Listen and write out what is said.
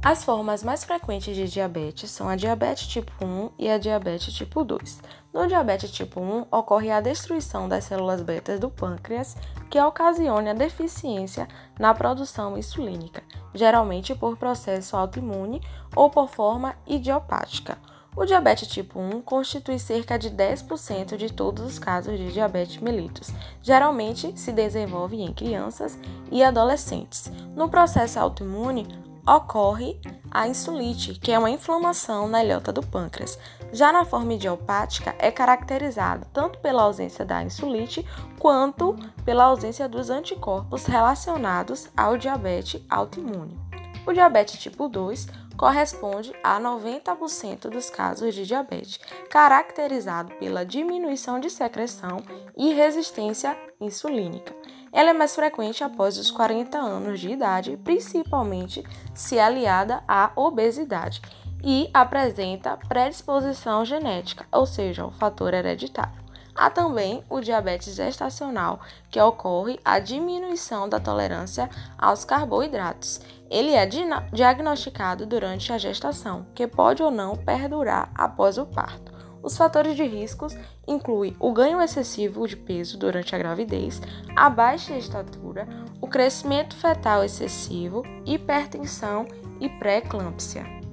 As formas mais frequentes de diabetes são a diabetes tipo 1 e a diabetes tipo 2. No diabetes tipo 1, ocorre a destruição das células betas do pâncreas, que ocasiona a deficiência na produção insulínica, geralmente por processo autoimune ou por forma idiopática. O diabetes tipo 1 constitui cerca de 10% de todos os casos de diabetes mellitus. Geralmente se desenvolve em crianças e adolescentes. No processo autoimune, ocorre a insulite, que é uma inflamação na ilhota do pâncreas. Já na forma idiopática, é caracterizada tanto pela ausência da insulite quanto pela ausência dos anticorpos relacionados ao diabetes autoimune. O diabetes tipo 2 corresponde a 90% dos casos de diabetes, caracterizado pela diminuição de secreção e resistência insulínica. Ela é mais frequente após os 40 anos de idade, principalmente se aliada à obesidade, e apresenta predisposição genética, ou seja, o fator hereditário. Há também o diabetes gestacional, que ocorre a diminuição da tolerância aos carboidratos. Ele é diagnosticado durante a gestação, que pode ou não perdurar após o parto. Os fatores de riscos incluem o ganho excessivo de peso durante a gravidez, a baixa estatura, o crescimento fetal excessivo, hipertensão e pré-eclâmpsia.